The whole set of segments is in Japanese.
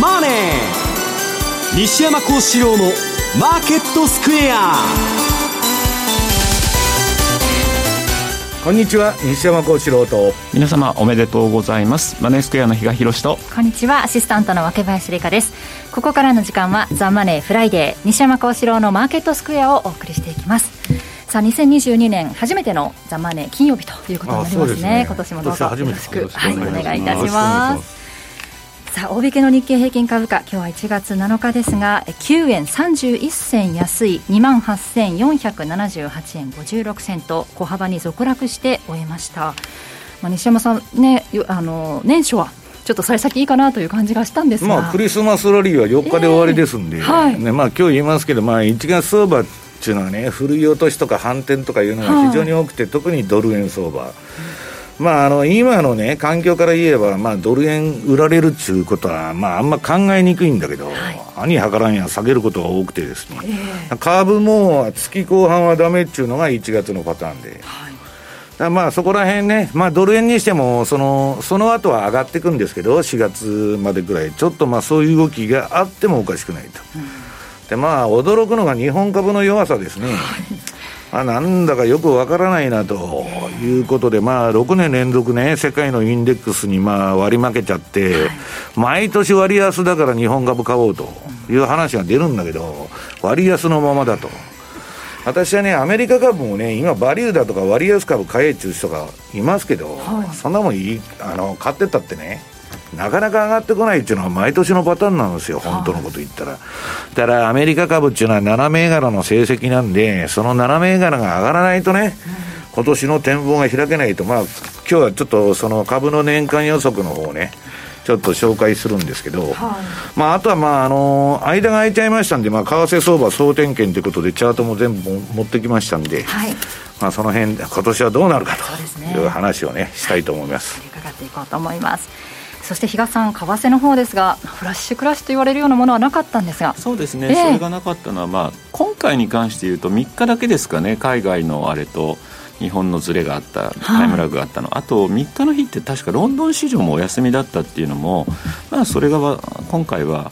マネー」西山孝四郎の「マーケットスクエア」こんにちは西山孝四郎と。皆様おめでとうございます。マネースクエアの比嘉宏と。こんにちはアシスタントの若林理香です。ここからの時間はザ・マネーフライデー西山孝四郎のマーケットスクエアをお送りしていきます。さあ2022年初めてのザ・マネー金曜日ということになりますね、ね、今年もどうぞよろしく。はい、お願いいたしますさあ大引けの日経平均株価今日は1月7日ですが9円31銭安い2万8478円56銭と小幅に続落して終えました、まあ、西山さんねあの年初はちょっと幸先いいかなという感じがしたんですが、まあ、クリスマスラリーは4日で終わりですんで、えーはい。ねまあ今日言いますけど、まあ、1月相場っていうのはね、古い落としとか反転とかいうのが非常に多くて、はい、特にドル円相場。うんまあ、あの今の、ね、環境から言えば、まあ、ドル円売られるっていうことは、まあ、あんま考えにくいんだけど、はい、兄はからんや下げることが多くてですね、えー、カーブも月後半はだめっていうのが1月のパターンで。はい。まあそこら辺ね、まあ、ドル円にしてもその、その後は上がっていくんですけど、4月までぐらい、ちょっとまあそういう動きがあってもおかしくないと、うん、でまあ、驚くのが日本株の弱さですね。はいあなんだかよくわからないなということで、まあ、6年連続ね、世界のインデックスにまあ割り負けちゃって、毎年割安だから日本株買おうという話が出るんだけど、割安のままだと。私はね、アメリカ株もね、今、バリューだとか割安株買えっていう人がいますけど、はい、そんなもんいいあの買ってったってね、なかなか上がってこないっていうのは毎年のパターンなんですよ、本当のこと言ったら。だからアメリカ株っていうのは7銘柄の成績なんで、その7銘柄が上がらないとね、今年の展望が開けないと、まあ、今日はちょっとその株の年間予測の方をね、ちょっと紹介するんですけど、はい、まあ、あとは、まあ、あの間が空いちゃいましたんで、まあ、為替相場総点検ということで、チャートも全部持ってきましたんで、はい、まあ、その辺今年はどうなるかという話をね、したいと思います。伺っていこうと思います。そして比嘉さん、為替の方ですが、フラッシュクラッシュと言われるようなものはなかったんですが。そうですね、えー、それがなかったのは、まあ、今回に関して言うと、3日だけですかね、海外のあれと。日本のズレがあった、タイムラグがあったの、はい、あと3日の日って確かロンドン市場もお休みだったっていうのも、まあ、それが今回は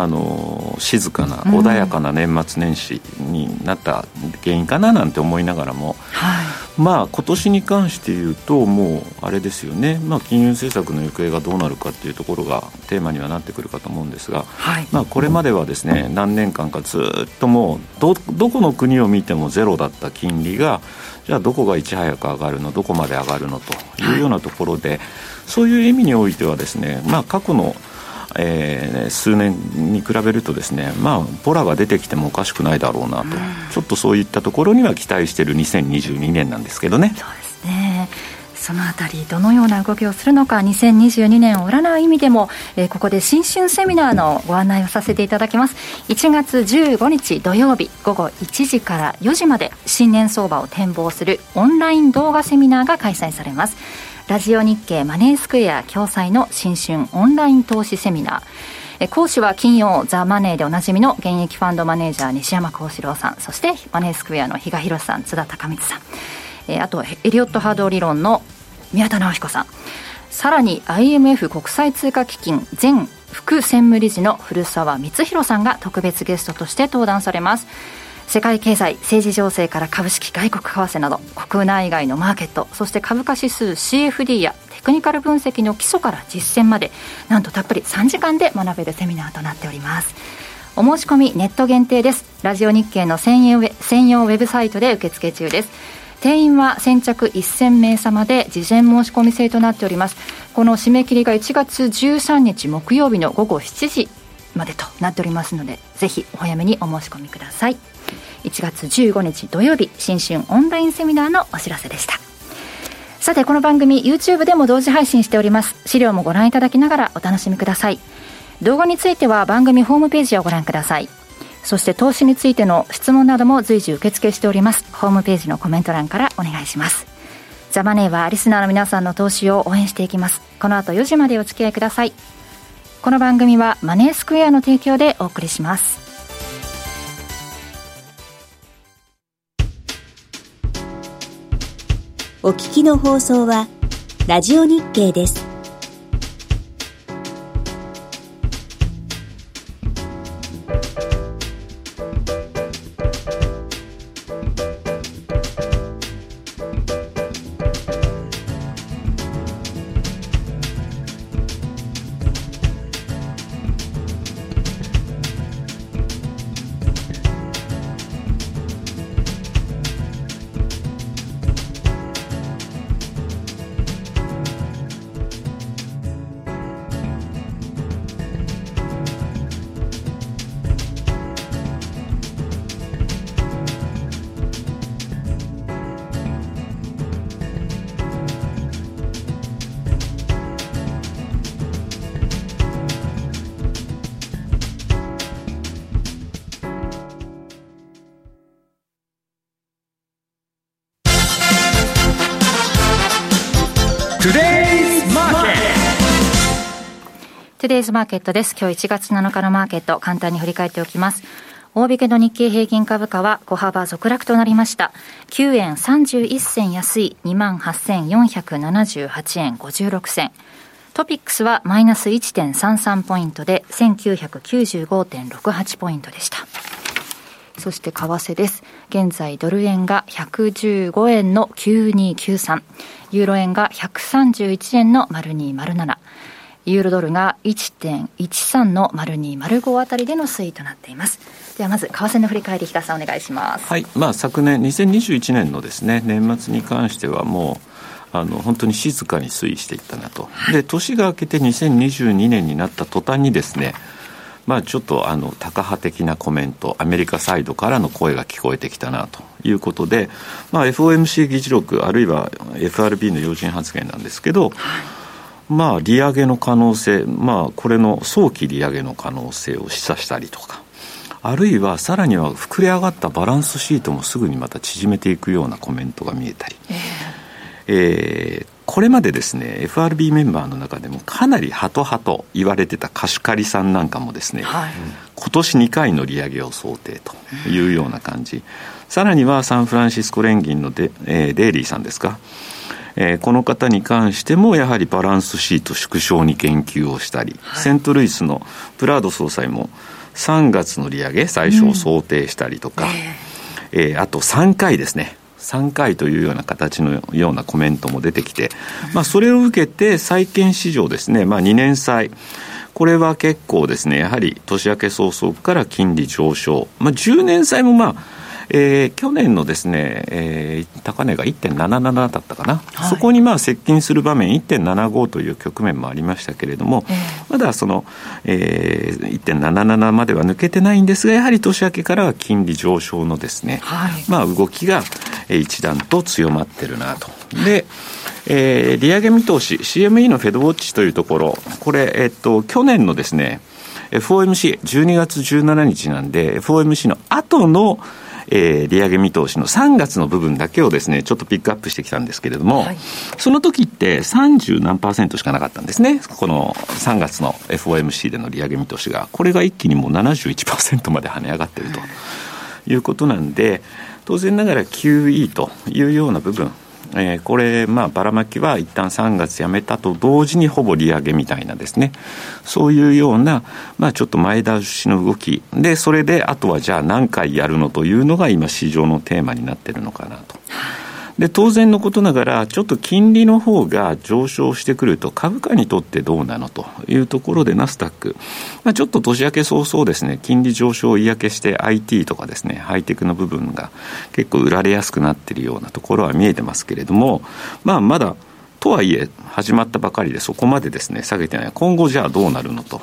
あの静かな穏やかな年末年始になった原因かななんて思いながらも、はい、まあ今年に関して言うともうあれですよね、まあ、金融政策の行方がどうなるかっていうところがテーマにはなってくるかと思うんですが、はい、まあ、これまではですね何年間かずっともうどどこの国を見てもゼロだった金利がじゃあどこがいち早く上がるのどこまで上がるのというようなところで、はい、そういう意味においてはですね、まあ、過去のえー、数年に比べるとですね、まあ、ボラが出てきてもおかしくないだろうなと、うん、ちょっとそういったところには期待している2022年なんですけどね。そうですねそのあたり、どのような動きをするのか、2022年を占う意味でも、えー、ここで新春セミナーのご案内をさせていただきます。1月15日土曜日午後1時から4時まで新年相場を展望するオンライン動画セミナーが開催されます。ラジオ日経マネースクエア共催の新春オンライン投資セミナー。講師は金曜ザ・マネーでおなじみの現役ファンドマネージャー西山幸四郎さん。そしてマネースクエアの比嘉宏さん津田隆光さん、えあとエリオット波動理論の宮田直彦さん。さらに IMF 国際通貨基金前副専務理事の古澤光弘さんが特別ゲストとして登壇されます。世界経済政治情勢から株式外国為替など国内外のマーケットそして株価指数 CFD やテクニカル分析の基礎から実践までなんとたっぷり3時間で学べるセミナーとなっております。お申し込みネット限定です。ラジオ日経の専用ウェブサイトで受付中です。定員は先着1000名様で事前申し込み制となっております。この締め切りが1月13日木曜日の午後7時までとなっておりますのでぜひお早めにお申し込みください。1月15日土曜日新春オンラインセミナーのお知らせでした。さてこの番組 YouTube でも同時配信しております。資料もご覧いただきながらお楽しみください。動画については番組ホームページをご覧ください。そして投資についての質問なども随時受付しております。ホームページのコメント欄からお願いします。ザマネーはリスナーの皆さんの投資を応援していきます。この後4時までお付き合いください。この番組はマネースクエアの提供でお送りします。お聞きの放送は、ラジオ日経です。デイズマーケットです。今日1月7日のマーケット、簡単に振り返っておきます。大引けの日経平均株価は小幅続落となりました。9円31銭安い28,478円56銭。トピックスはマイナス1.33ポイントで1995.68ポイントでした。そして為替です。現在ドル円が115円の9293、ユーロ円が131円の0207、ユーロドルが1.13の0205あたりでの推移となっています。ではまず為替の振り返り、日田さんお願いします。はい、まあ昨年2021年のですね年末に関してはもうあの本当に静かに推移していったなと、で年が明けて2022年になった途端にですね、まあ、ちょっとあのタカ派的なコメント、アメリカサイドからの声が聞こえてきたなということで、まあ、FOMC 議事録、あるいは FRB の要人発言なんですけど、はいまあ、利上げの可能性、まあ、これの早期利上げの可能性を示唆したりとか、あるいはさらには膨れ上がったバランスシートもすぐにまた縮めていくようなコメントが見えたり、えー、えー、これまでですね FRB メンバーの中でもかなりハトハト言われてた貸し借りさんなんかもですね、はい、今年2回の利上げを想定というような感じ、さらにはサンフランシスコ連銀のデ,、えー、デイリーさんですかえー、この方に関してもやはりバランスシート縮小に研究をしたり、はい、セントルイスのプラード総裁も3月の利上げ最初を想定したりとか、うん、えー、あと3回ですね。3回というような形のようなコメントも出てきて、まあ、それを受けて債券市場ですね、まあ、2年債。これは結構ですねやはり年明け早々から金利上昇、まあ、10年債もまあえー、去年のですね、えー、高値が1.77だったかな、はい、そこにまあ接近する場面1.75という局面もありましたけれども、えー、まだその、えー、1.77までは抜けてないんですがやはり年明けからは金利上昇のですね、はい、まあ動きが一段と強まってるなと。で、えー、利上げ見通し CME のフェドウォッチというところこれ、えっと、去年のですね FOMC12 月17日なんで FOMC の後のえー、利上げ見通しの3月の部分だけをですね、ちょっとピックアップしてきたんですけれども、はい、その時って30何パーセントしかなかったんですね。この3月の FOMC での利上げ見通しが。これが一気にもう71%まで跳ね上がっているということなんで、当然ながら QE というような部分、えー、これ、まあ、ばらまきは一旦3月やめたと同時にほぼ利上げみたいなですね、そういうような、まあ、ちょっと前倒しの動き、で、それであとはじゃあ何回やるのというのが今、市場のテーマになってるのかなと。で、当然のことながら、ちょっと金利の方が上昇してくると、株価にとってどうなのというところで、ナスダック、まあ、ちょっと年明け早々ですね、金利上昇を嫌気して IT とかですね、ハイテクの部分が結構売られやすくなっているようなところは見えてますけれども、まあ、まだ、とはいえ、始まったばかりでそこまでですね、下げてない。今後じゃあどうなるのと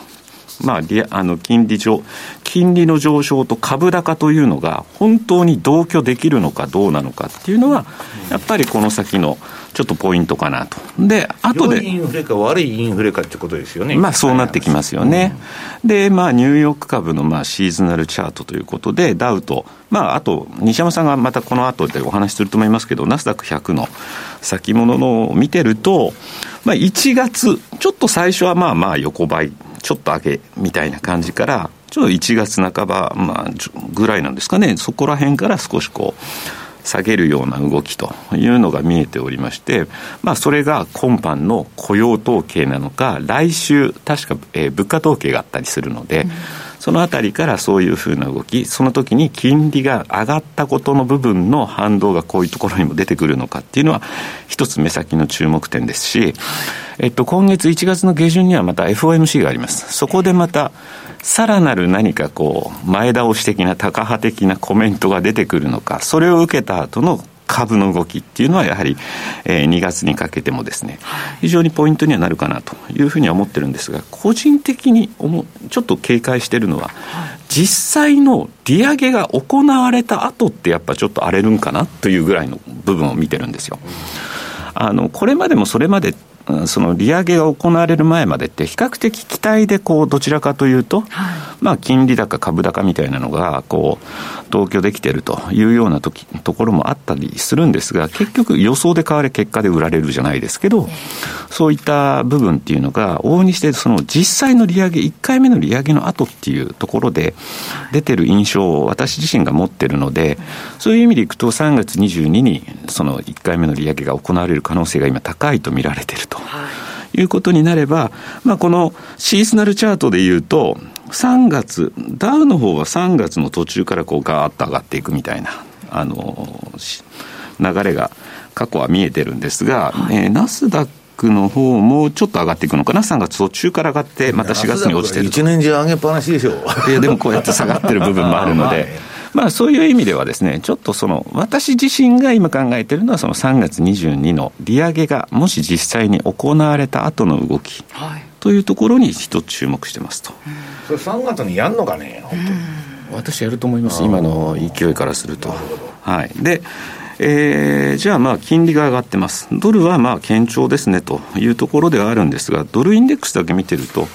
まあ、あの金利上、金利の上昇と株高というのが本当に同居できるのかどうなのかっていうのは、やっぱりこの先のちょっとポイントかなと。で、後で。インフレか悪いインフレかってことですよね。まあそうなってきますよね。うん、で、まあニューヨーク株のまあシーズナルチャートということで、ダウと、まああと、西山さんがまたこの後でお話しすると思いますけど、ナスダック100の先物のを見てると、まあ1月、ちょっと最初はまあまあ横ばい。ちょっと上げみたいな感じから、ちょっと1月半ば、まあ、ぐらいなんですかね、そこら辺から少しこう、下げるような動きというのが見えておりまして、まあ、それが今般の雇用統計なのか、来週、確か、えー、物価統計があったりするので、うんそのあたりからそういうふうな動き、その時に金利が上がったことの部分の反動がこういうところにも出てくるのかっていうのは、一つ目先の注目点ですし、えっと、今月1月の下旬にはまた FOMC があります。そこでまた、さらなる何かこう、前倒し的な、高派的なコメントが出てくるのか、それを受けた後の株の動きっていうのはやはり、えー、2月にかけてもですね、非常にポイントにはなるかなというふうには思ってるんですが、個人的に思ちょっと警戒してるのは、実際の利上げが行われた後ってやっぱちょっと荒れるんかなというぐらいの部分を見てるんですよ。あの、これまでもそれまでその利上げが行われる前までって比較的期待でこうどちらかというと、はい、まあ、金利高、株高みたいなのが、こう、同居できてるというようなときところもあったりするんですが、結局予想で買われ結果で売られるじゃないですけど、そういった部分っていうのが、往々にして、その実際の利上げ、1回目の利上げの後っていうところで出てる印象を私自身が持ってるので、そういう意味でいくと、3月22にその1回目の利上げが行われる可能性が今高いと見られてると。いうことになれば、まあ、このシーズナルチャートでいうと、3月、ダウの方は3月の途中からこうガーッと上がっていくみたいな、あの、流れが過去は見えてるんですが、はい、えー、ナスダックの方もちょっと上がっていくのかな、3月途中から上がって、また4月に落ちてる1年中上げっぱなしでしょう。いや、でもこうやって下がってる部分もあるので。まあ、そういう意味ではですね、ちょっとその、私自身が今考えているのは、その3月22の利上げが、もし実際に行われた後の動き、はい、というところに一つ注目してますと。それ3月にやんのかね、本当私やると思います、今の勢いからすると。はい。で、えー、じゃあまあ金利が上がってます。ドルはまあ堅調ですねというところではあるんですが、ドルインデックスだけ見てると、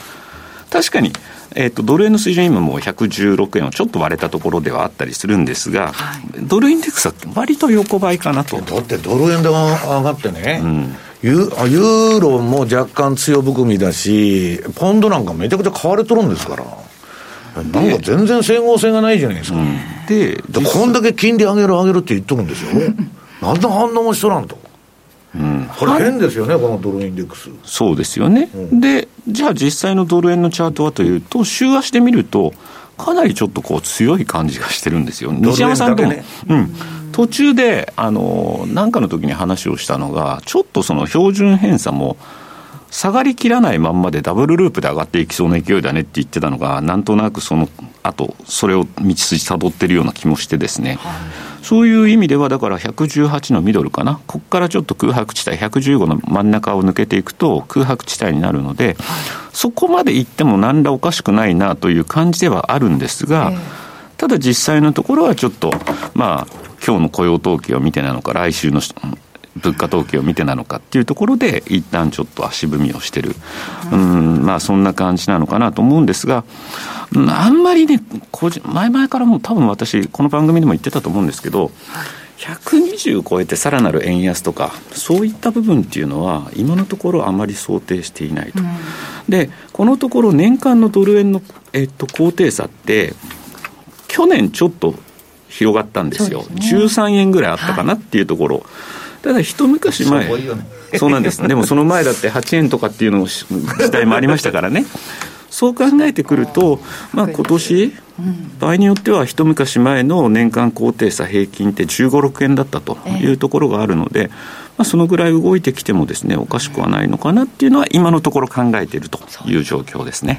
確かにえーと、ドル円の水準、今もう116円をちょっと割れたところではあったりするんですが、はい、ドルインデックスは割と横ばいかなと。だってドル円で上がってね、うんユユーロも若干強含みだし、ポンドなんかめちゃくちゃ買われとるんですから。なんか全然整合性がないじゃないですか。うん、で、こんだけ金利上げる上げるって言っとるんですよ。なんで反応もしとらんと。うん、これ変ですよね、このドルインデックス。そうですよね、うん、で、じゃあ実際のドル円のチャートはというと、週足で見ると、かなりちょっとこう強い感じがしてるんですよ、西山さんとも、ね、うん、途中で、あの、なんかの時に話をしたのが、ちょっとその標準偏差も、下がりきらないまんまでダブルループで上がっていきそうな勢いだねって言ってたのが、なんとなくその後、それを道筋たどってるような気もしてですね、はい、そういう意味では、だから118のミドルかな、ここからちょっと空白地帯、115の真ん中を抜けていくと空白地帯になるので、はい、そこまで行っても何らおかしくないなという感じではあるんですが、えー、ただ実際のところはちょっと、まあ、今日の雇用統計を見てなのか、来週の物価統計を見てなのかっていうところで、一旦ちょっと足踏みをしてる、うん、まあそんな感じなのかなと思うんですが、あんまりね、前々からも多分私、この番組でも言ってたと思うんですけど、120超えてさらなる円安とか、そういった部分っていうのは、今のところあまり想定していないと。うん、で、このところ年間のドル円の、えっと、高低差って、去年ちょっと広がったんですよ。すね、13円ぐらいあったかなっていうところ。はいただ一昔前、そうなんです、でもその前だって8円とかっていうの時代もありましたからね。そう考えてくると、まあ今年、場合によっては一昔前の年間高低差平均って15、6円だったというところがあるので、まあ、そのぐらい動いてきてもですね、おかしくはないのかなっていうのは今のところ考えているという状況ですね。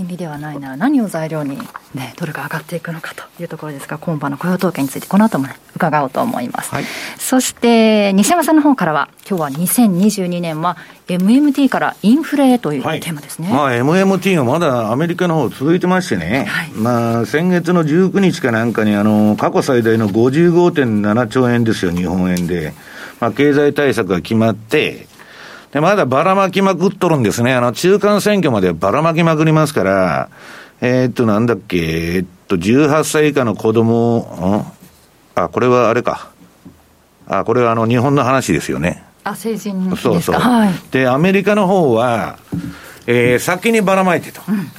金利ではないなら何を材料に、ね、ドルが上がっていくのかというところですが今晩の雇用統計についてこの後も、ね、伺おうと思います、はい、そして西山さんの方からは今日は2022年は MMT からインフレというテーマですね、はい、まあ、MMT がまだアメリカの方続いてましてね、はい、まあ、先月の19日かなんかにあの過去最大の55.7兆円ですよ日本円で、まあ、経済対策が決まってで、まだばらまきまくっとるんですね。あの、中間選挙までばらまきまくりますから、えー、っと、なんだっけ、えー、っと、18歳以下の子供、あ、これはあれか。あ、これはあの、日本の話ですよね。あ、成人そうそう。はい、で、アメリカの方は、えー、先にばらまいてと。うん、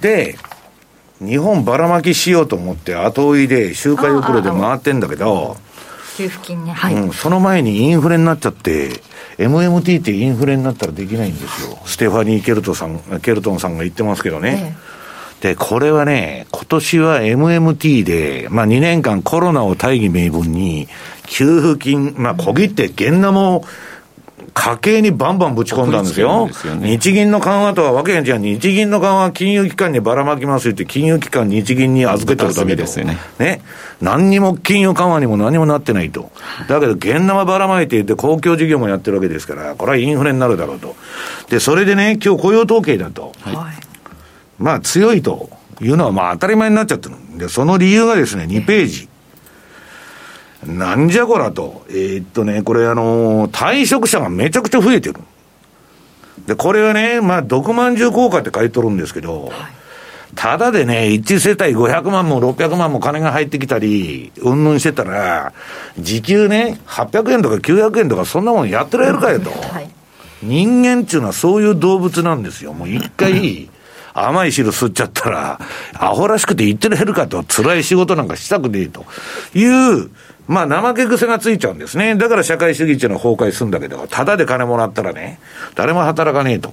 で、日本ばらまきしようと思って後追いで周回遅れで回ってんだけど、給付金ね、はい、うん、その前にインフレになっちゃって、MMT ってインフレになったらできないんですよ。ステファニー・ケルトさん、ケルトンさんが言ってますけどね。ええ、で、これはね、今年は MMT で、まあ2年間コロナを大義名分に、給付金、まあ小切って現ナも、家計にバンバンぶち込んだんですよ。すよね、日銀の緩和とはわけが違う。日銀の緩和は金融機関にばらまきますって、金融機関日銀に預けてるだけですよね。ね。何にも金融緩和にも何もなってないと。だけど、現生ばらまいていて、公共事業もやってるわけですから、これはインフレになるだろうと。で、それでね、今日雇用統計だと。はい、まあ、強いというのはまあ当たり前になっちゃってる。で、その理由がですね、2ページ。なんじゃこらと。えー、っとね、これあのー、退職者がめちゃくちゃ増えてる。で、これはね、まあ、毒まんじゅう効果って書いとるんですけど、はい、ただでね、1世帯500万も600万も金が入ってきたり、うんぬんしてたら、時給ね、800円とか900円とかそんなもんやってられるかよと。はい、人間っていうのはそういう動物なんですよ。もう一回、甘い汁吸っちゃったら、アホらしくて言ってられるかと、辛い仕事なんかしたくねえという、まあ、怠け癖がついちゃうんですね。だから社会主義っていうのは崩壊するんだけど、ただで金もらったらね、誰も働かねえと。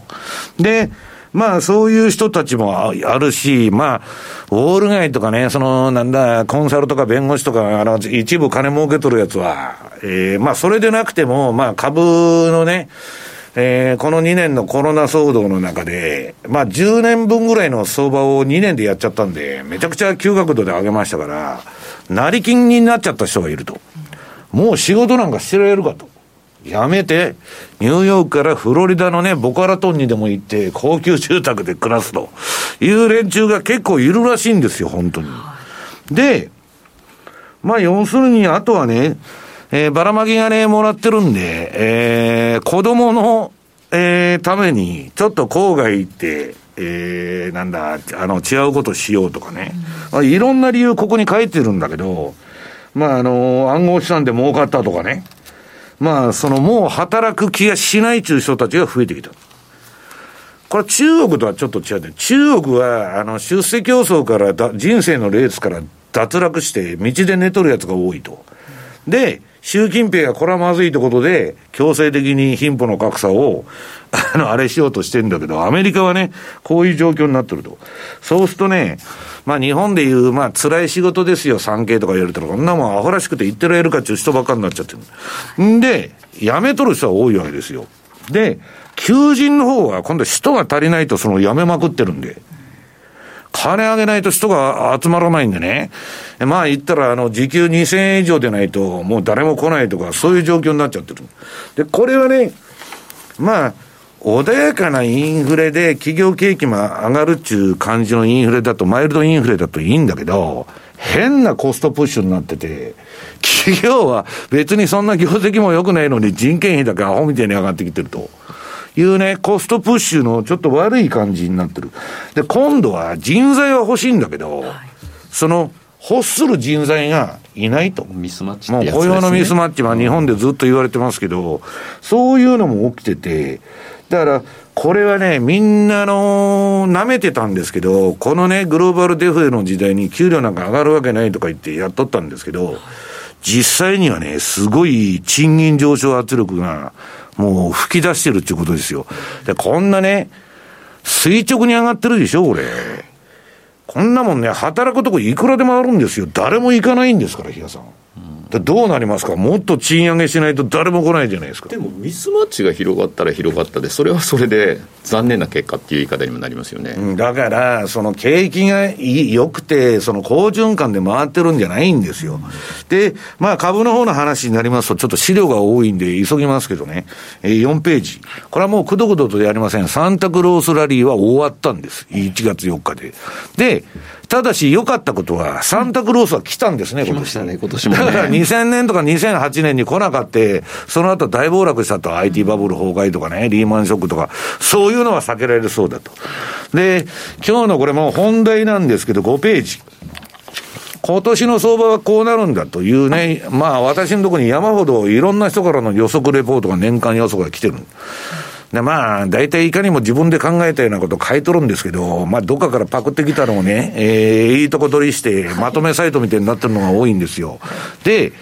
で、まあ、そういう人たちもあるし、まあ、ウォール街とかね、その、なんだ、コンサルとか弁護士とか、あの、一部金儲け取るやつは、ええー、まあ、それでなくても、まあ、株のね、えー、この2年のコロナ騒動の中で、まあ10年分ぐらいの相場を2年でやっちゃったんで、めちゃくちゃ急角度で上げましたから、成金になっちゃった人がいると。もう仕事なんかしてられるかと。やめて、ニューヨークからフロリダのね、ボカラトンにでも行って、高級住宅で暮らすという連中が結構いるらしいんですよ、本当に。で、まあ要するに、あとはね、えー、ばらまきがね、もらってるんで、えー、子供の、えー、ために、ちょっと郊外行って、えー、なんだ、あの、違うことしようとかね。うん、いろんな理由ここに書いてるんだけど、まあ、あの、暗号資産で儲かったとかね。まあ、その、もう働く気がしないという人たちが増えてきた。これ中国とはちょっと違って、中国は、あの、出世競争からだ、人生のレースから脱落して、道で寝とるやつが多いと。で、習近平がこれはまずいってことで、強制的に貧富の格差を、あの、あれしようとしてんだけど、アメリカはね、こういう状況になってると。そうするとね、まあ日本でいう、まあ辛い仕事ですよ、産経とか言われたら、こんなもんアホらしくて言ってられるかっていう人ばっかになっちゃってる。んで、辞めとる人は多いわけですよ。で、求人の方は今度人が足りないとその辞めまくってるんで。金あげないと人が集まらないんでね。まあ言ったら、あの、時給2000円以上でないと、もう誰も来ないとか、そういう状況になっちゃってる。で、これはね、まあ、穏やかなインフレで企業景気も上がるっていう感じのインフレだと、マイルドインフレだといいんだけど、変なコストプッシュになってて、企業は別にそんな業績も良くないのに人件費だけアホみたいに上がってきてると。いうね、コストプッシュのちょっと悪い感じになってる。で、今度は人材は欲しいんだけど、はい、その、欲する人材がいないと。ミスマッチもう雇用のミスマッチは日本でずっと言われてますけど、そういうのも起きてて、だから、これはね、みんなの、舐めてたんですけど、このね、グローバルデフレの時代に給料なんか上がるわけないとか言ってやっとったんですけど、実際にはね、すごい賃金上昇圧力がもう吹き出してるっていうことですよ。で、こんなね、垂直に上がってるでしょ、これ。こんなもんね、働くとこいくらでもあるんですよ。誰も行かないんですから、比嘉さん。どうなりますか、もっと賃上げしないと誰も来ないじゃないですか。でも、ミスマッチが広がったら広がったで、それはそれで残念な結果っていう言い方にもなりますよね。だから、その景気が良くて、その好循環で回ってるんじゃないんですよ。で、まあ、株の方の話になりますと、ちょっと資料が多いんで、急ぎますけどね、4ページ、これはもうくどくどとやりません、サンタクロースラリーは終わったんです、1月4日で。で、ただし良かったことは、サンタクロースは来たんですね、今年。来ましたね、今年も、ね、だから2000年とか2008年に来なかった、その後大暴落したと、IT バブル崩壊とかね、リーマンショックとか、そういうのは避けられるそうだと。で、今日のこれも本題なんですけど、5ページ。今年の相場はこうなるんだというね、まあ私のところに山ほどいろんな人からの予測レポートが年間予測が来てる。で、まあ、大体いかにも自分で考えたようなこと書いとるんですけど、まあ、どっかからパクってきたのをね、えー、いいとこ取りして、まとめサイトみたいになってるのが多いんですよ。で、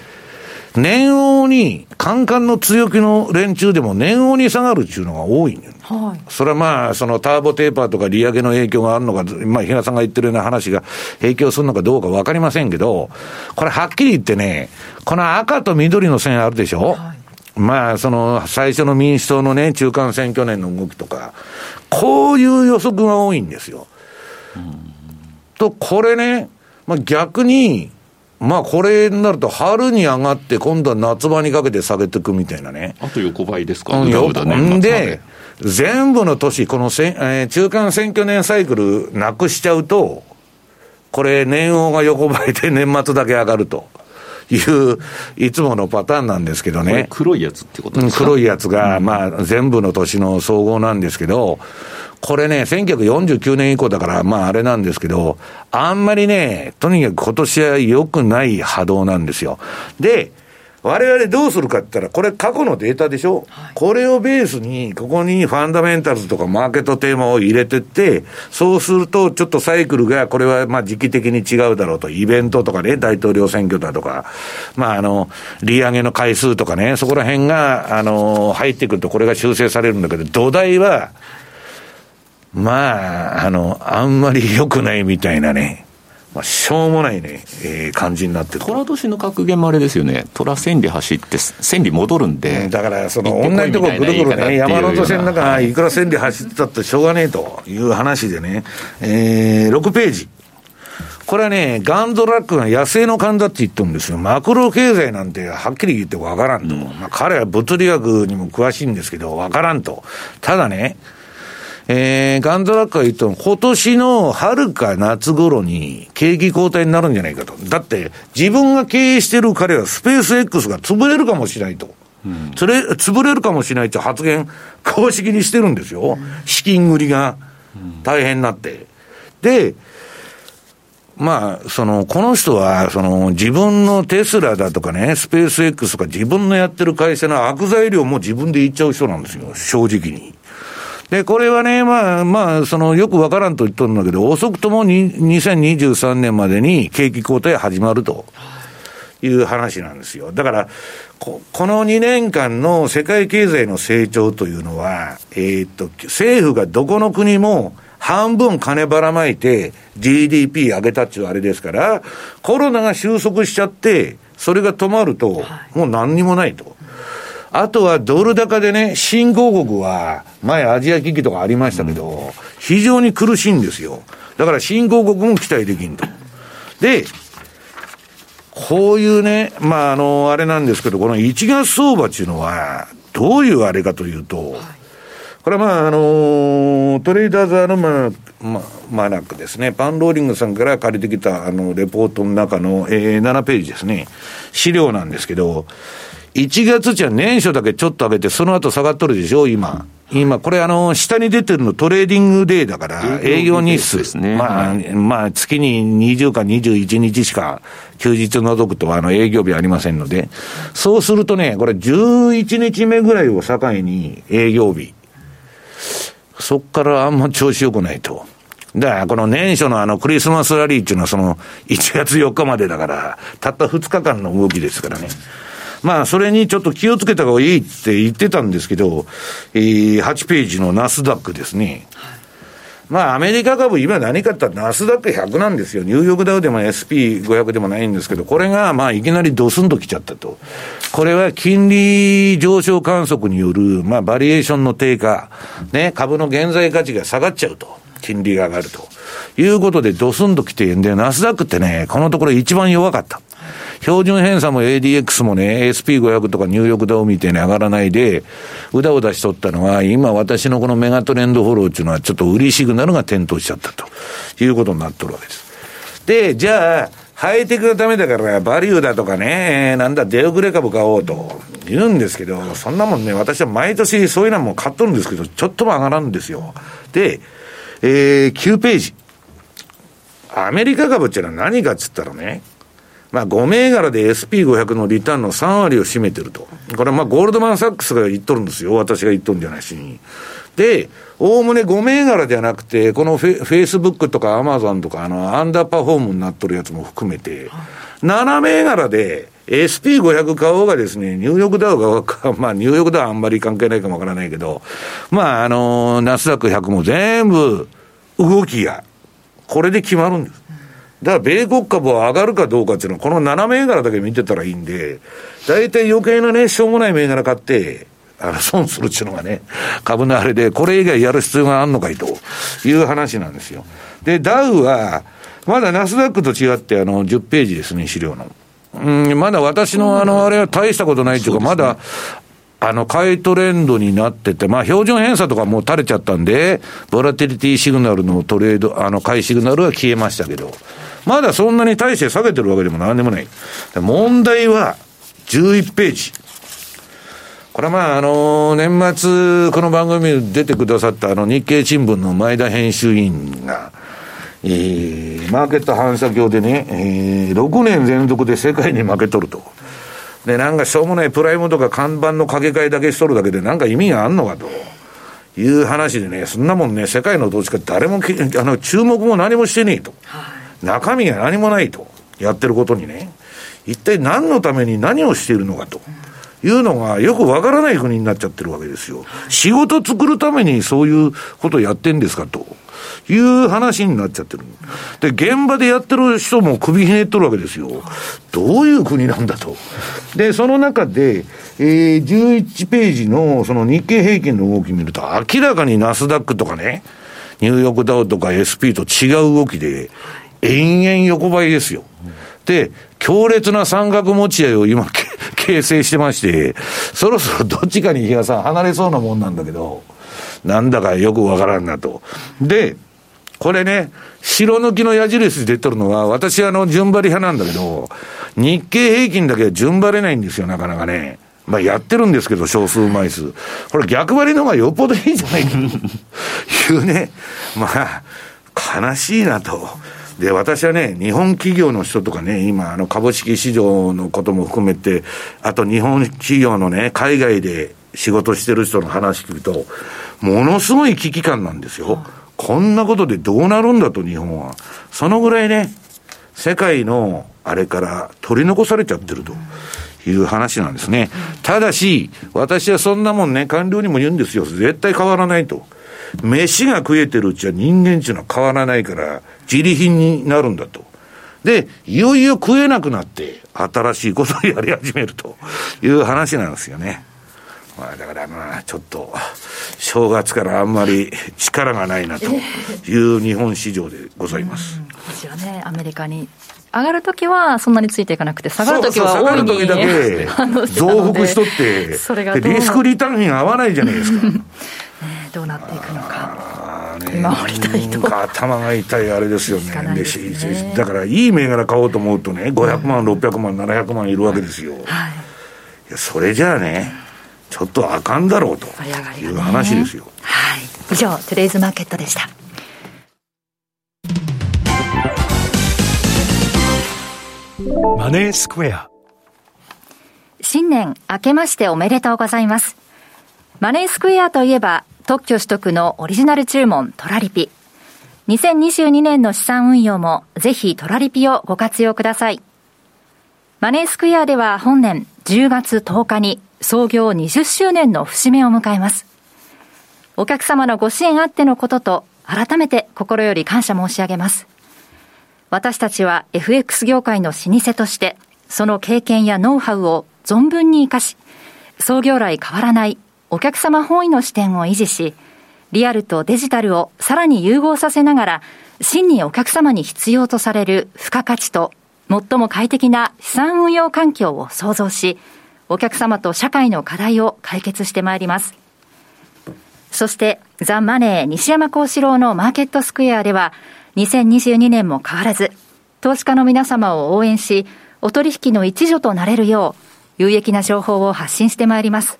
年王に、カンカンの強気の連中でも年王に下がるっていうのが多いんだよ。はい、それはまあ、そのターボテーパーとか利上げの影響があるのか、まあ、比嘉さんが言ってるような話が影響するのかどうかわかりませんけど、これはっきり言ってね、この赤と緑の線あるでしょ、はいまあ、その、最初の民主党のね、中間選挙年の動きとか、こういう予測が多いんですよ。と、これね、まあ逆に、まあこれになると春に上がって今度は夏場にかけて下げていくみたいなね。あと横ばいですか、うん、ね、で、全部の年、このせ、えー、中間選挙年サイクルなくしちゃうと、これ年王が横ばいで年末だけ上がると。いう、いつものパターンなんですけどね。黒いやつってことですか？黒いやつが、まあ、全部の年の総合なんですけど、これね、1949年以降だから、まああれなんですけど、あんまりね、とにかく今年は良くない波動なんですよ。で、我々どうするかって言ったら、これ過去のデータでしょ、はい、これをベースに、ここにファンダメンタルズとかマーケットテーマを入れてって、そうすると、ちょっとサイクルが、これはまあ時期的に違うだろうと、イベントとかね、大統領選挙だとか、まああの、利上げの回数とかね、そこら辺が、あの、入ってくるとこれが修正されるんだけど、土台は、まあ、あの、あんまり良くないみたいなね。まあ、しょうもないね、えー、感じになってる。虎年の格言もあれですよね。虎千里走って千里戻るんで。だから、その、同じとこぐるぐるね、山手線の中、いくら千里走ってたってしょうがねえという話でね、えー、6ページ。これはね、ガンドラックが野生の勘だって言ってるんですよ。マクロ経済なんてはっきり言ってわからんと。うん、まあ、彼は物理学にも詳しいんですけど、わからんと。ただね、えー、ガンドラックが言ったの今年の春か夏頃に景気後退になるんじゃないかと。だって、自分が経営してる彼はスペース X が潰れるかもしれないと。うん、それ、潰れるかもしれないって発言、公式にしてるんですよ。資金繰りが大変になって。で、まあ、その、この人は、その、自分のテスラだとかね、スペース X とか自分のやってる会社の悪材料も自分で言っちゃう人なんですよ、正直に。で、これはね、まあ、まあ、その、よくわからんと言っとるんだけど、遅くともに2023年までに景気後退始まると。いう話なんですよ。だからこ、この2年間の世界経済の成長というのは、えー、っと、政府がどこの国も半分金ばらまいて GDP 上げたっていうあれですから、コロナが収束しちゃって、それが止まると、もう何にもないと。あとはドル高でね、新興国は、前アジア危機とかありましたけど、非常に苦しいんですよ。だから新興国も期待できんと。で、こういうね、まあ、あの、あれなんですけど、この1月相場っていうのは、どういうあれかというと、これはまあ、あの、トレーダーズアルマ、ま、マナックですね。パンローリングさんから借りてきた、あの、レポートの中の、えー、7ページですね。資料なんですけど、1月じゃ年初だけちょっと上げて、その後下がっとるでしょ、今。今、これあの、下に出てるの trading day だから、営業日数。ですね。まあ、まあ、月に20か21日しか、休日除くとあの、営業日ありませんので、そうするとね、これ11日目ぐらいを境に営業日。そっからあんま調子良くないと。だから、この年初のあのクリスマスラリーっていうのはその1月4日までだから、たった2日間の動きですからね。まあ、それにちょっと気をつけた方がいいって言ってたんですけど、えー、8ページのナスダックですね。まあ、アメリカ株、今何かって言ったら、ナスダック100なんですよ。ニューヨークダウでも SP500 でもないんですけど、これが、まあ、いきなりドスンと来ちゃったと。これは金利上昇観測による、まあ、バリエーションの低下、ね、株の現在価値が下がっちゃうと。金利が上がると。いうことで、ドスンと来てんで、ナスダックってね、このところ一番弱かった。標準偏差も ADX もね、SP500 とかニューヨークダウみたいに上がらないで、うだうだしとったのは、今私のこのメガトレンドフォローっていうのはちょっと売りシグナルが点灯しちゃったということになっとるわけです。で、じゃあ、ハイテクがダメだから、バリューだとかね、なんだ、出遅れ株買おうと言うんですけど、そんなもんね、私は毎年そういうのも買っとるんですけど、ちょっとも上がらんですよ。で、えー、9ページ。アメリカ株っていうのは何かっつったらね、まあ、5銘柄で SP500 のリターンの3割を占めてると。これはまあ、ゴールドマン・サックスが言っとるんですよ。私が言っとるんじゃないし。で、おおむね5銘柄じゃなくて、このフェフェイスブックとかアマゾンとか、あの、アンダーパフォームになっとるやつも含めて、7銘柄で SP500 買おうがですね、ニューヨークダウが、まあ、ニューヨークダウはあんまり関係ないかもわからないけど、まあ、あの、ナスダック100も全部動きが、これで決まるんです。だから米国株は上がるかどうかっていうのは、この7銘柄だけ見てたらいいんで、大体余計なね、しょうもない銘柄買って、あの、損するっていうのがね、株のあれで、これ以外やる必要があるのかいという話なんですよ。で、ダウは、まだナスダックと違って、あの、10ページですね、資料の。うん、まだ私のあの、あれは大したことないっていうか、まだ、あの、買いトレンドになってて、まあ、標準偏差とかもう垂れちゃったんで、ボラティリティシグナルのトレード、あの、買いシグナルは消えましたけど、まだそんなに大して下げてるわけでも何でもない。問題は、11ページ。これはまあ、あの、年末、この番組に出てくださったあの日経新聞の前田編集委員が、えー、マーケット反射鏡でね、えー、6年連続で世界に負けとると。で、なんかしょうもないプライムとか看板の掛け替えだけしとるだけでなんか意味があんのかと。いう話でね、そんなもんね、世界の投資家誰もあの注目も何もしてねえと、はい、中身が何もないと、やってることにね、一体何のために何をしているのかと。いうのがよくわからない国になっちゃってるわけですよ。仕事作るためにそういうことをやってんですかと。いう話になっちゃってる。で、現場でやってる人も首ひねっとるわけですよ。どういう国なんだと。で、その中で、えー、11ページのその日経平均の動き見ると、明らかにナスダックとかね、ニューヨークダウとか SP と違う動きで、延々横ばいですよ。で、強烈な三角持ち合いを今、形成してまして、そろそろどっちかに日嘉さん離れそうなもんなんだけど、なんだかよくわからんなと。で、これね、白抜きの矢印で出てるのは、私はあの、順張り派なんだけど、日経平均だけは順張れないんですよ、なかなかね。まあ、やってるんですけど、少数枚数。これ逆張りの方がよっぽどいいんじゃないかというね、まあ、悲しいなと。で、私はね、日本企業の人とかね、今、あの、株式市場のことも含めて、あと日本企業のね、海外で仕事してる人の話聞くと、ものすごい危機感なんですよ。こんなことでどうなるんだと、日本は。そのぐらいね、世界のあれから取り残されちゃってるという話なんですね。ただし、私はそんなもんね、官僚にも言うんですよ。絶対変わらないと。飯が食えてるうちは人間っていうのは変わらないから、自利品になるんだと。で、いよいよ食えなくなって、新しいことをやり始めるという話なんですよね。まあ、だからまあ、ちょっと、正月からあんまり力がないなという日本市場でございます。私はね、アメリカに上がるときはそんなについていかなくて、下がるときは大いに下がる時だけ 増幅しとって、それがリスクリターンに合わないじゃないですか。ね、どうなっていくのか。ね、守りたいと。か頭が痛いあれですよね。ねだから、いい銘柄買おうと思うとね、500万、600万、700万いるわけですよ。はい、いやそれじゃあね、ちょっとあかんだろうという話ですよ。ね、はい。以上、トゥデイズマーケットでした。マネースクエア。新年明けましておめでとうございます。マネースクエアといえば、特許取得のオリジナル注文トラリピ。2022年の資産運用もぜひトラリピをご活用ください。マネースクエアでは本年10月10日に創業20周年の節目を迎えます。お客様のご支援あってのことと、改めて心より感謝申し上げます。私たちは FX 業界の老舗として、その経験やノウハウを存分に活かし、創業来変わらないお客様本位の視点を維持し、リアルとデジタルをさらに融合させながら、真にお客様に必要とされる付加価値と、最も快適な資産運用環境を創造し、お客様と社会の課題を解決してまいります。そして、ザ・マネー西山幸四郎のマーケットスクエアでは、2022年も変わらず、投資家の皆様を応援し、お取引の一助となれるよう、有益な情報を発信してまいります。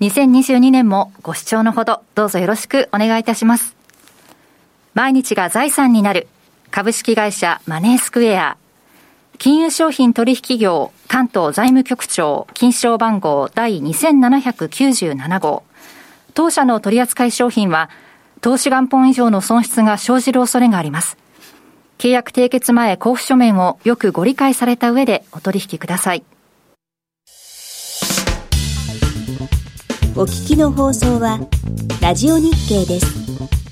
2022年もご視聴のほど、どうぞよろしくお願いいたします。毎日が財産になる、株式会社マネースクエア、金融商品取引業関東財務局長金賞番号第2797号。当社の取扱い商品は投資元本以上の損失が生じる恐れがあります。契約締結前交付書面をよくご理解された上でお取引ください。お聞きの放送はラジオ日経です。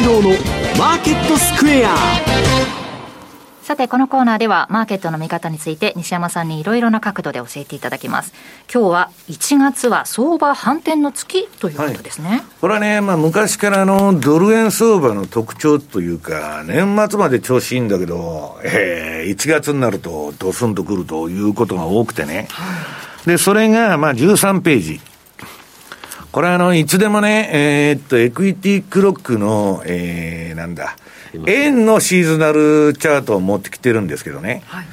西山幸四郎のマーケットスクエアさて、このコーナーでは、マーケットの見方について、西山さんにいろいろな角度で教えていただきます。今日は、1月は相場反転の月ということですね。はい、これはね、まあ、昔からのドル円相場の特徴というか、年末まで調子いいんだけど、えー、1月になると、ドスンとくるということが多くてね。はい、で、それが、まあ、13ページ。これはあの、いつでもね、えー、っと、エクイティクロックの、えー、なんだ、円のシーズナルチャートを持ってきてるんですけどね。はい、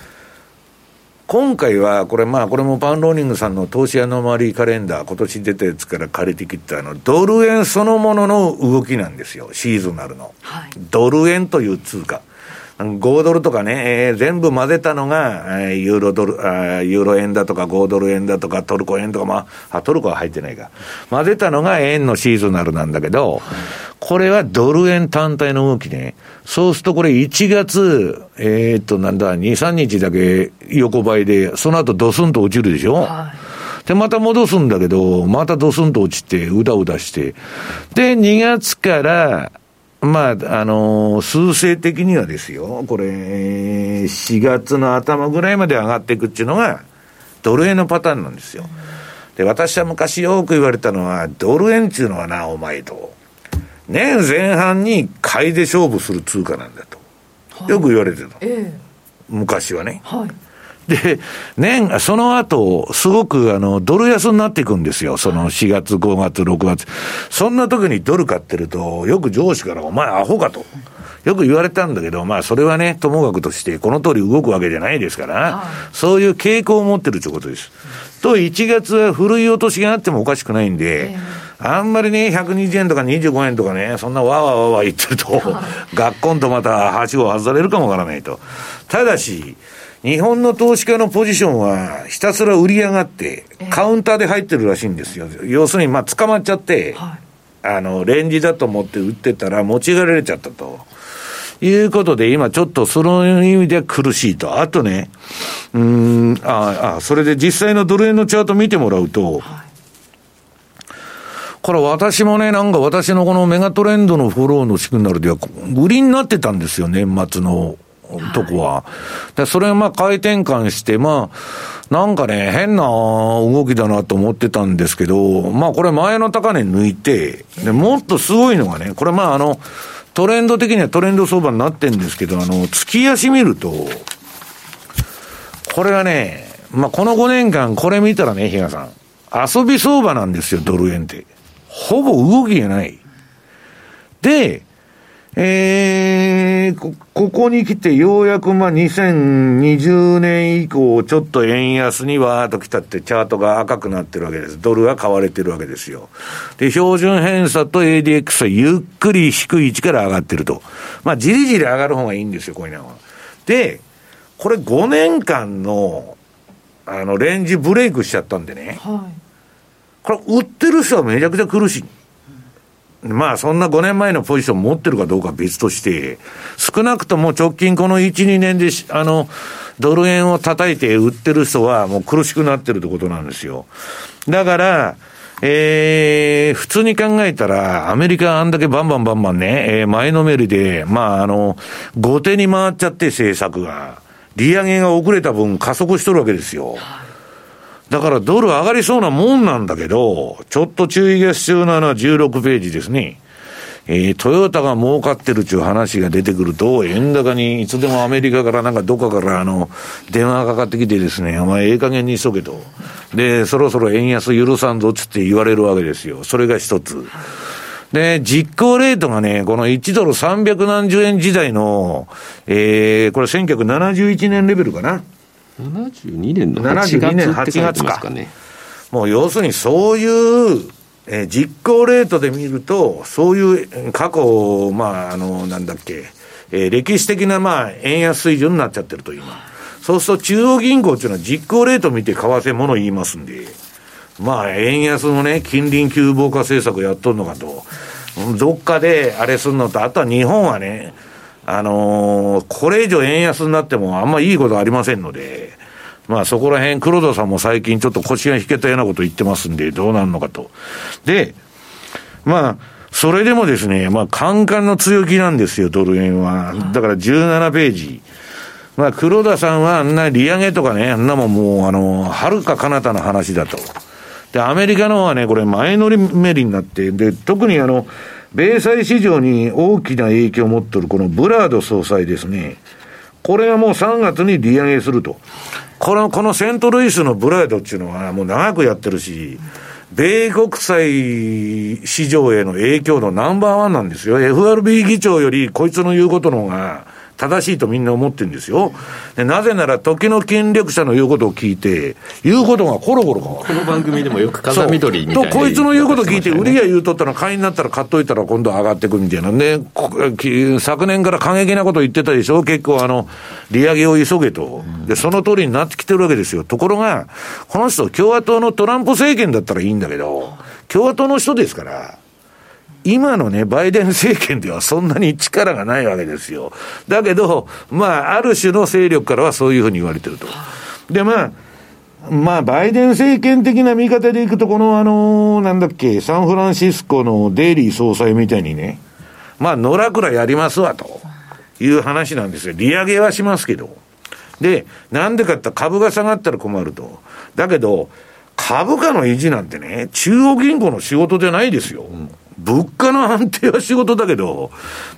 今回は、これまあ、これもパンローニングさんの投資アノマリーカレンダー、今年出たやつから借りてきたあの、ドル円そのものの動きなんですよ、シーズナルの。はい、ドル円という通貨。5ドルとかね、えー、全部混ぜたのが、えー、ユーロドルあ、ユーロ円だとか5ドル円だとかトルコ円とか、まあ、あ、トルコは入ってないか。混ぜたのが円のシーズナルなんだけど、これはドル円単体の動きね。そうするとこれ1月、えー、っと、なんだ、2、3日だけ横ばいで、その後ドスンと落ちるでしょ、はい、で、また戻すんだけど、またドスンと落ちて、うだうだして。で、2月から、まあ、あのー、数勢的にはですよ、これ、4月の頭ぐらいまで上がっていくっていうのが、ドル円のパターンなんですよ。で、私は昔よく言われたのは、ドル円っていうのはな、お前と。年前半に買いで勝負する通貨なんだと。よく言われてた。ええ、昔はね。はい。で、年、その後、すごくあの、ドル安になっていくんですよ。その4月、5月、6月。そんな時にドル買ってると、よく上司から、お前アホかと。よく言われたんだけど、まあ、それはね、ともかくとして、この通り動くわけじゃないですから、そういう傾向を持ってるということです。と、1月は古い落としがあってもおかしくないんで、あんまりね、120円とか25円とかね、そんなわわわわ言ってると、学校とまたはしご外されるかもわからないと。ただし、日本の投資家のポジションは、ひたすら売り上がって、カウンターで入ってるらしいんですよ。要するに、まあ、捕まっちゃって、はい、あの、レンジだと思って売ってたら、持ち上れちゃったと。いうことで、今ちょっとその意味で苦しいと。あとね、うん、ああ、それで実際のドル円のチャート見てもらうと、はいこれ私もね、なんか私のこのメガトレンドのフォローのシグナルでは、売りになってたんですよ、年末のとこは。で、それまあ回転換して、まあ、なんかね、変な動きだなと思ってたんですけど、まあこれ前の高値抜いて、で、もっとすごいのがね、これまああの、トレンド的にはトレンド相場になってんですけど、あの、月足見ると、これがね、まあこの5年間これ見たらね、比嘉さん、遊び相場なんですよ、ドル円って。ほぼ動きがない。で、えー、こ、ここに来てようやくまあ2020年以降、ちょっと円安にわーっと来たってチャートが赤くなってるわけです。ドルが買われてるわけですよ。で、標準偏差と ADX はゆっくり低い位置から上がってると。まあ、じりじり上がる方がいいんですよ、こういうのは。で、これ5年間の、あの、レンジブレイクしちゃったんでね。はい。これ、売ってる人はめちゃくちゃ苦しい。まあそんな5年前のポジション持ってるかどうか別として、少なくとも直近この1、2年で、あの、ドル円を叩いて売ってる人はもう苦しくなってるってことなんですよ。だから、えー、普通に考えたら、アメリカあんだけバンバンバンバンね、えー、前のめりで、まああの、後手に回っちゃって政策が、利上げが遅れた分加速しとるわけですよ。だからドル上がりそうなもんなんだけど、ちょっと注意が必要なのは16ページですね。えー、トヨタが儲かってるっていう話が出てくると、円高にいつでもアメリカからなんかどっかからあの、電話がかかってきてですね、お前ええ加減にしとけと。で、そろそろ円安許さんぞっつって言われるわけですよ。それが一つ。で、実行レートがね、この1ドル300何十円時代の、えー、これ1971年レベルかな。72年の8月って書いてますかね。もう要するにそういう、えー、実行レートで見ると、そういう過去、まあ、あの、なんだっけ、えー、歴史的な、まあ、円安水準になっちゃってると、今。そうすると中央銀行っていうのは実行レート見て為替もの言いますんで、まあ、円安のね、近隣急防化政策やっとるのかと。どっかであれするのと、あとは日本はね、あのー、これ以上円安になってもあんまいいことありませんので、まあそこら辺、黒田さんも最近ちょっと腰が引けたようなこと言ってますんで、どうなるのかと。で、まあ、それでもですね、まあ、カンカンの強気なんですよ、ドル円は。だから17ページ。まあ、黒田さんはあんな利上げとかね、あんなももう、あの、はるか彼方の話だと。で、アメリカの方はね、これ前乗りメリになって、で、特にあの、米債市場に大きな影響を持っているこのブラード総裁ですね。これはもう3月に利上げすると。この、このセントルイスのブラードっていうのはもう長くやってるし、米国債市場への影響のナンバーワンなんですよ。FRB 議長よりこいつの言うことの方が正しいとみんな思ってるんですよ。でなぜなら、時の権力者の言うことを聞いて、言うことがコロコロ変わる。この番組でもよく風見鶏みたいな、と、こいつの言うこと聞いて、売りが言うとったら、買いになったら買っといたら今度上がってくみたいな。ね、昨年から過激なこと言ってたでしょ結構あの、利上げを急げと。で、その通りになってきてるわけですよ。ところが、この人、共和党のトランプ政権だったらいいんだけど、共和党の人ですから、今のね、バイデン政権ではそんなに力がないわけですよ。だけど、まあ、ある種の勢力からはそういうふうに言われてると。で、まあ、まあ、バイデン政権的な見方でいくと、この、あの、なんだっけ、サンフランシスコのデイリー総裁みたいにね、まあ、野良くらやりますわ、という話なんですよ。利上げはしますけど。で、なんでかって株が下がったら困ると。だけど、株価の維持なんてね、中央銀行の仕事じゃないですよ。うん物価の安定は仕事だけど、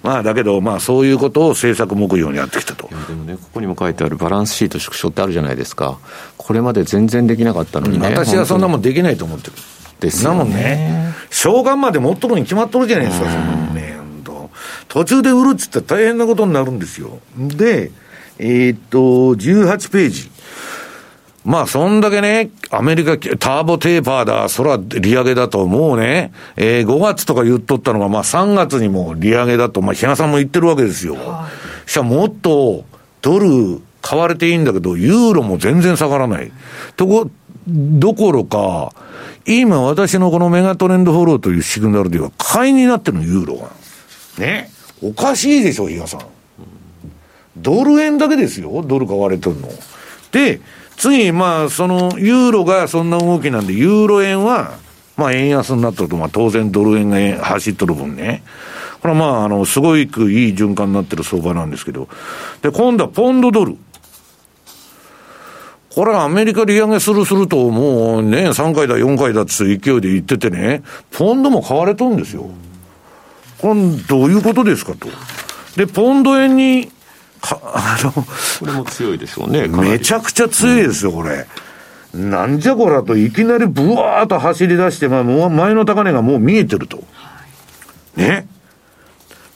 まあだけど、まあそういうことを政策目標にやってきたと。でもね、ここにも書いてあるバランスシート縮小ってあるじゃないですか。これまで全然できなかったのにね。私はそんなもんできないと思ってる。ですよね。なもんね。召喚まで持っとくに決まっとるじゃないですか、そんなもんね。途中で売るっつったら大変なことになるんですよ。で、えー、っと、18ページ。まあ、そんだけね、アメリカ、ターボテーパーだ、そら利上げだと、もうね、えー、5月とか言っとったのが、まあ3月にも利上げだと、まあ、比嘉さんも言ってるわけですよ。はい、したらもっと、ドル買われていいんだけど、ユーロも全然下がらない。とこ、どころか、今私のこのメガトレンドフォローというシグナルでは買いになってるの、ユーロが。ね。おかしいでしょ、比嘉さん。ドル円だけですよ、ドル買われてるの。で、次、まあ、その、ユーロがそんな動きなんで、ユーロ円は、まあ、円安になったと、まあ、当然ドル円が走っとる分ね。これはまあ、あの、すごいくいい循環になってる相場なんですけど。で、今度はポンドドル。これはアメリカ利上げするすると、もうね、3回だ、4回だって勢いで言っててね、ポンドも買われとんですよ。これ、どういうことですかと。で、ポンド円にあの、これも強いでしょうね。めちゃくちゃ強いですよ、これ。なんじゃこらと、いきなりブワーッと走り出して、まあ、前の高値がもう見えてると。ね。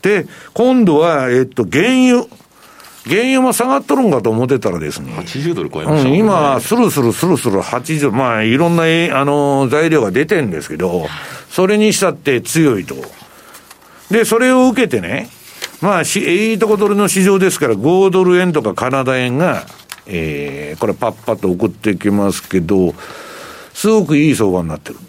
で、今度は、えっと、原油。原油も下がっとるんかと思ってたらですね。80ドル超えました、ね、うん、今、スルスルスルスル80、まあ、いろんな、あの、材料が出てるんですけど、それにしたって強いと。で、それを受けてね、まあ、いいとこ取りの市場ですから、5ドル円とかカナダ円が、えー、これパッパッと送ってきますけど、すごくいい相場になってる。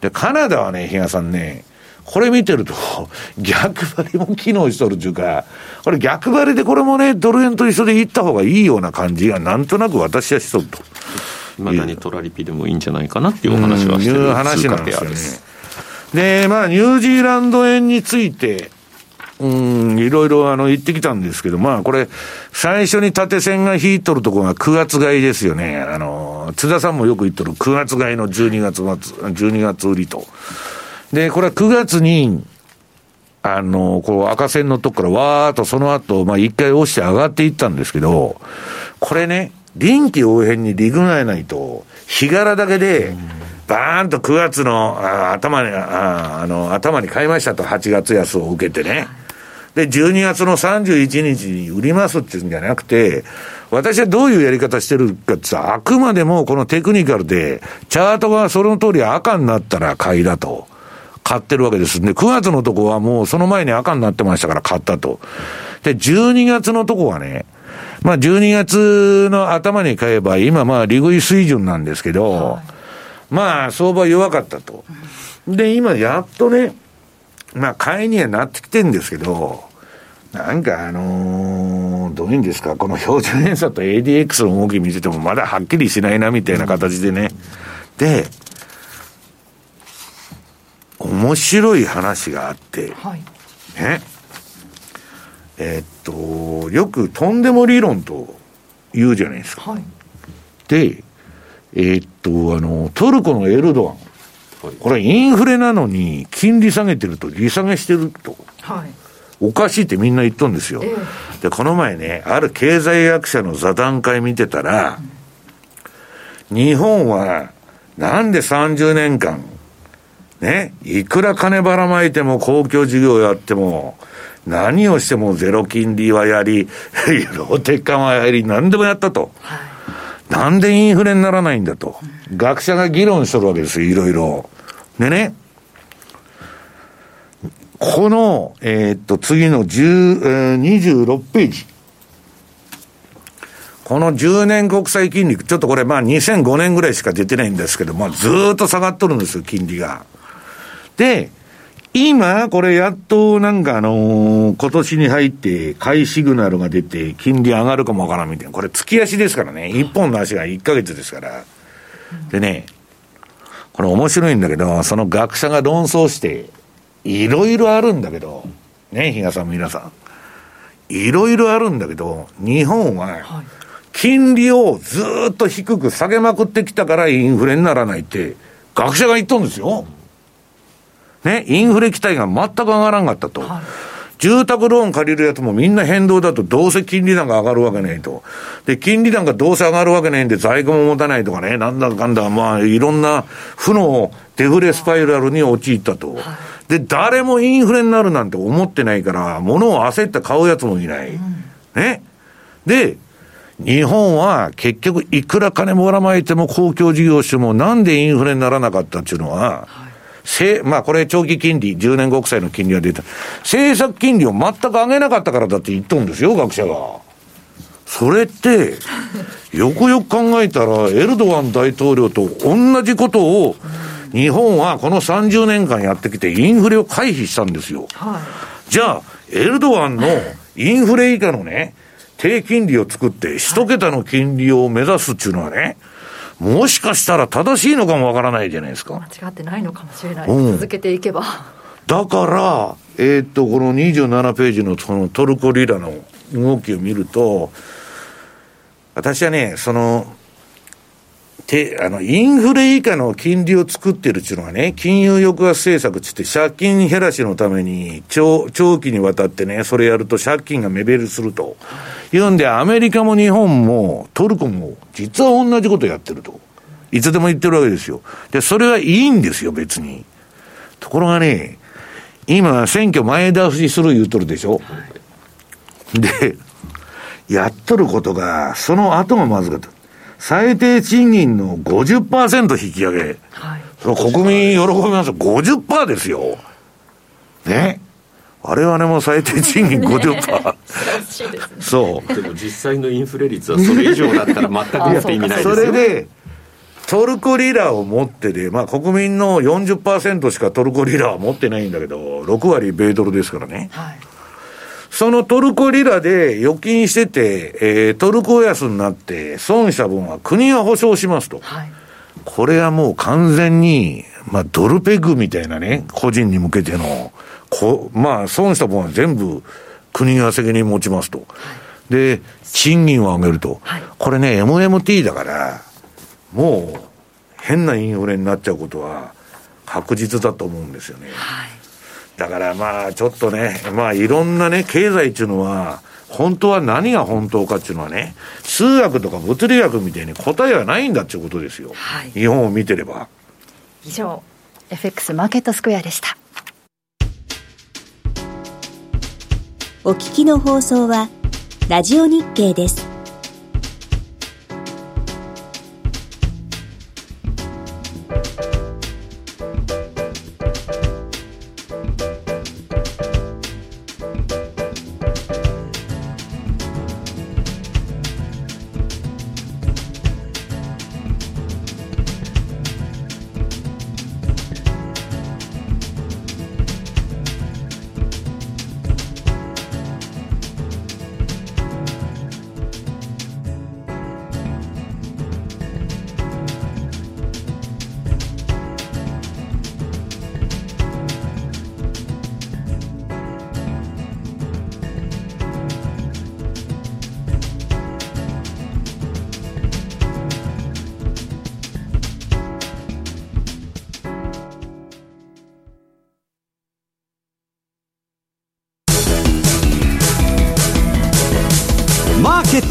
で、カナダはね、比嘉さんね、これ見てると、逆張りも機能しとるっていうか、これ逆張りでこれもね、ドル円と一緒でいった方がいいような感じが、なんとなく私はしとると。まだにトラリピでもいいんじゃないかなっていうお話はしてる、いう話なんですよね。で、まあ、ニュージーランド円について、うん、いろいろあの言ってきたんですけど、まあこれ、最初に縦線が引いとるとこが9月買いですよね。あの、津田さんもよく言っとる9月買いの12月末、12月売りと。で、これは9月に、あの、こう赤線のとこからわーっとその後、まあ一回押して上がっていったんですけど、これね、臨機応変にリグナえないと、日柄だけで、バーンと9月の頭にあの頭に買いましたと、8月安を受けてね。で、12月の31日に売りますっていうんじゃなくて、私はどういうやり方してるかってあくまでもこのテクニカルで、チャートがその通り赤になったら買いだと。買ってるわけですで、9月のとこはもうその前に赤になってましたから買ったと。で、12月のとこはね、まあ12月の頭に買えば、今まあ利食い水準なんですけど、はい、まあ相場弱かったと。で、今やっとね、まあ買いにはなってきてるんですけど、なんかあのー、どういうんですか、この標準偏差と ADX の動き見ててもまだはっきりしないなみたいな形でね。で、お面白い話があって、はい、ね。えー、っと、よくとんでも理論と言うじゃないですか。はい、で、えー、っと、あの、トルコのエルドアン。これインフレなのに金利下げてると利下げしてると。はい、おかしいってみんな言っとんですよ。えー、で、この前ね、ある経済学者の座談会見てたら、うん、日本はなんで30年間、ね、いくら金ばらまいても公共事業やっても、何をしてもゼロ金利はやり、ローテッカーはやり、何でもやったと。はいなんでインフレにならないんだと。学者が議論しとるわけですよ、いろいろ。でね、この、えー、っと、次の10、えー、26ページ。この10年国債金利、ちょっとこれまあ2005年ぐらいしか出てないんですけど、まあずっと下がっとるんですよ、金利が。で、今、これやっとなんかあのー、今年に入って買いシグナルが出て、金利上がるかもわからんみたいな。これ月足ですからね。一本の足が1ヶ月ですから。でね、これ面白いんだけど、その学者が論争して、いろいろあるんだけど、ね、比嘉さん皆さん。いろいろあるんだけど、日本は、金利をずっと低く下げまくってきたからインフレにならないって、学者が言っとるんですよ。ね、インフレ期待が全く上がらんかったと。はい住宅ローン借りるやつもみんな変動だとどうせ金利なんか上がるわけないと。で、金利なんかどうせ上がるわけないんで在庫も持たないとかね、なんだかんだ、まあいろんな負のデフレスパイラルに陥ったと。で、誰もインフレになるなんて思ってないから、物を焦って買うやつもいない。ね。で、日本は結局いくら金もらまいても公共事業してもなんでインフレにならなかったっていうのは、せまあこれ長期金利、10年国債の金利が出た。政策金利を全く上げなかったからだって言っとるんですよ、学者が。それって、よくよく考えたら、エルドアン大統領と同じことを、日本はこの30年間やってきて、インフレを回避したんですよ。はい、じゃあ、エルドアンのインフレ以下のね、低金利を作って、一桁の金利を目指すっていうのはね、もしかしたら正しいのかもわからないじゃないですか。間違ってないのかもしれない。うん、続けていけば。だから、えー、っと、この27ページのそのトルコリラの動きを見ると、私はね、その、て、あの、インフレ以下の金利を作ってるっていうのはね、金融抑圧政策つって借金減らしのために長、長期にわたってね、それやると借金が目減りすると。いうんで、アメリカも日本もトルコも実は同じことやってると。いつでも言ってるわけですよ。で、それはいいんですよ、別に。ところがね、今、選挙前倒しする言うとるでしょ。で、やっとることが、その後がまずかった。最低賃金の50%引き上げ。はい。その国民喜びますよ。50%ですよ。ね。我々も最低賃金50%。ね、そう。でも実際のインフレ率はそれ以上だったら全くやって意味ないですよ。それで、トルコリラを持ってで、まあ国民の40%しかトルコリラは持ってないんだけど、6割米ドルですからね。はい。そのトルコリラで預金してて、えー、トルコ安になって損した分は国が保証しますと。はい、これはもう完全に、まあドルペグみたいなね、個人に向けての、こまあ損した分は全部国が責任持ちますと。はい、で、賃金を上げると。はい、これね、MMT だから、もう変なインフレになっちゃうことは確実だと思うんですよね。はいだからまあちょっとね、まあいろんなね、経済っていうのは、本当は何が本当かっていうのはね、数学とか物理学みたいに答えはないんだっていうことですよ。はい、日本を見てれば。以上、FX マーケットスクエアでした。お聞きの放送は、ラジオ日経です。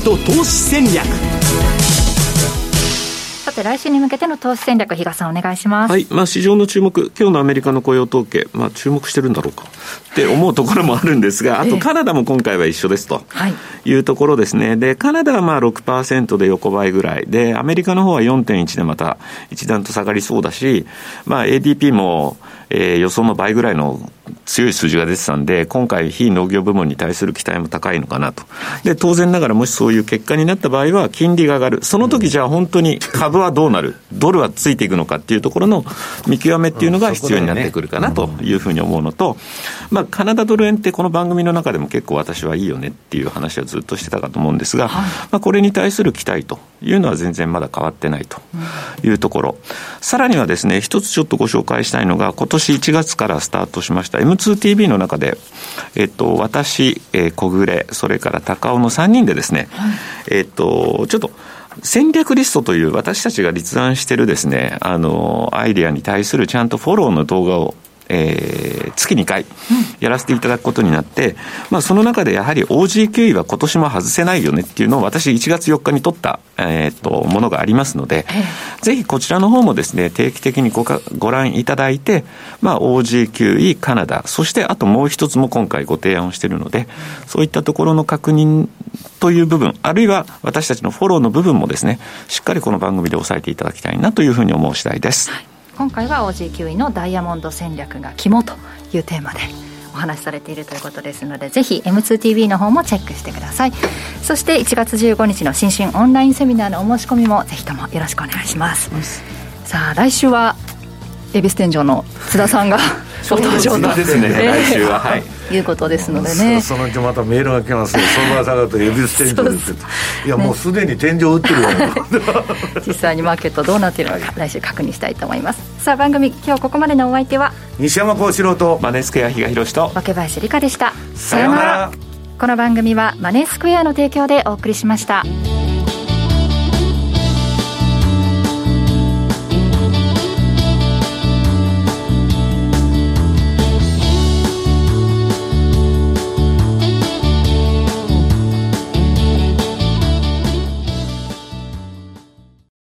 ト投資戦略。さて来週に向けての投資戦略比嘉さんお願いします。はい。まあ市場の注目。今日のアメリカの雇用統計。まあ注目してるんだろうか。って思うところもあるんですが あとカナダも今回は一緒ですと。い。うところですね。でカナダはまあ6%で横ばいぐらい。でアメリカの方は4.1でまた一段と下がりそうだしまあ ADP もえー、予想の倍ぐらいの強い数字が出てたんで、今回、非農業部門に対する期待も高いのかなと。で、当然ながら、もしそういう結果になった場合は、金利が上がる。その時じゃあ本当に株はどうなる？ドルはついていくのかっていうところの見極めっていうのが必要になってくるかなというふうに思うのと、まあ、カナダドル円ってこの番組の中でも結構私はいいよねっていう話はずっとしてたかと思うんですが、まあ、これに対する期待というのは全然まだ変わってないというところ。さらにはですね、一つちょっとご紹介したいのが、今年1月からスタートしました M2TV の中で、えっと、私、えー、小暮、それから高尾の3人でですね、はい、えっと、ちょっと、戦略リストという私たちが立案しているですね、あの、アイデアに対するちゃんとフォローの動画をえー、月2回やらせていただくことになって、まあ、その中でやはり OG9 位は今年も外せないよねっていうのを私1月4日に取った、えー、っとものがありますので、ぜひこちらの方もですね定期的にごかご覧いただいて、まあ、OG9 位カナダそしてあともう一つも今回ご提案をしているのでそういったところの確認という部分あるいは私たちのフォローの部分もですねしっかりこの番組で押さえていただきたいなというふうに思う次第です。はい今回は OG9 位のダイヤモンド戦略が肝というテーマでお話しされているということですのでぜひ M2TV の方もチェックしてください。そして1月15日の新春オンラインセミナーのお申し込みもぜひともよろしくお願いしますさあ来週は恵比寿天井の津田さんがご登場とですね、来週ははい。いうことですのでね。そのうちまたメールが来ますよ相場下がると恵比寿天井ですいやもうすでに天井打ってるわ実際にマーケットどうなっているのか来週確認したいと思いますさあ番組今日ここまでのお相手は西山幸四郎とマネースクエア比嘉宏と若林理香でしたさようならこの番組はマネースクエアの提供でお送りしました。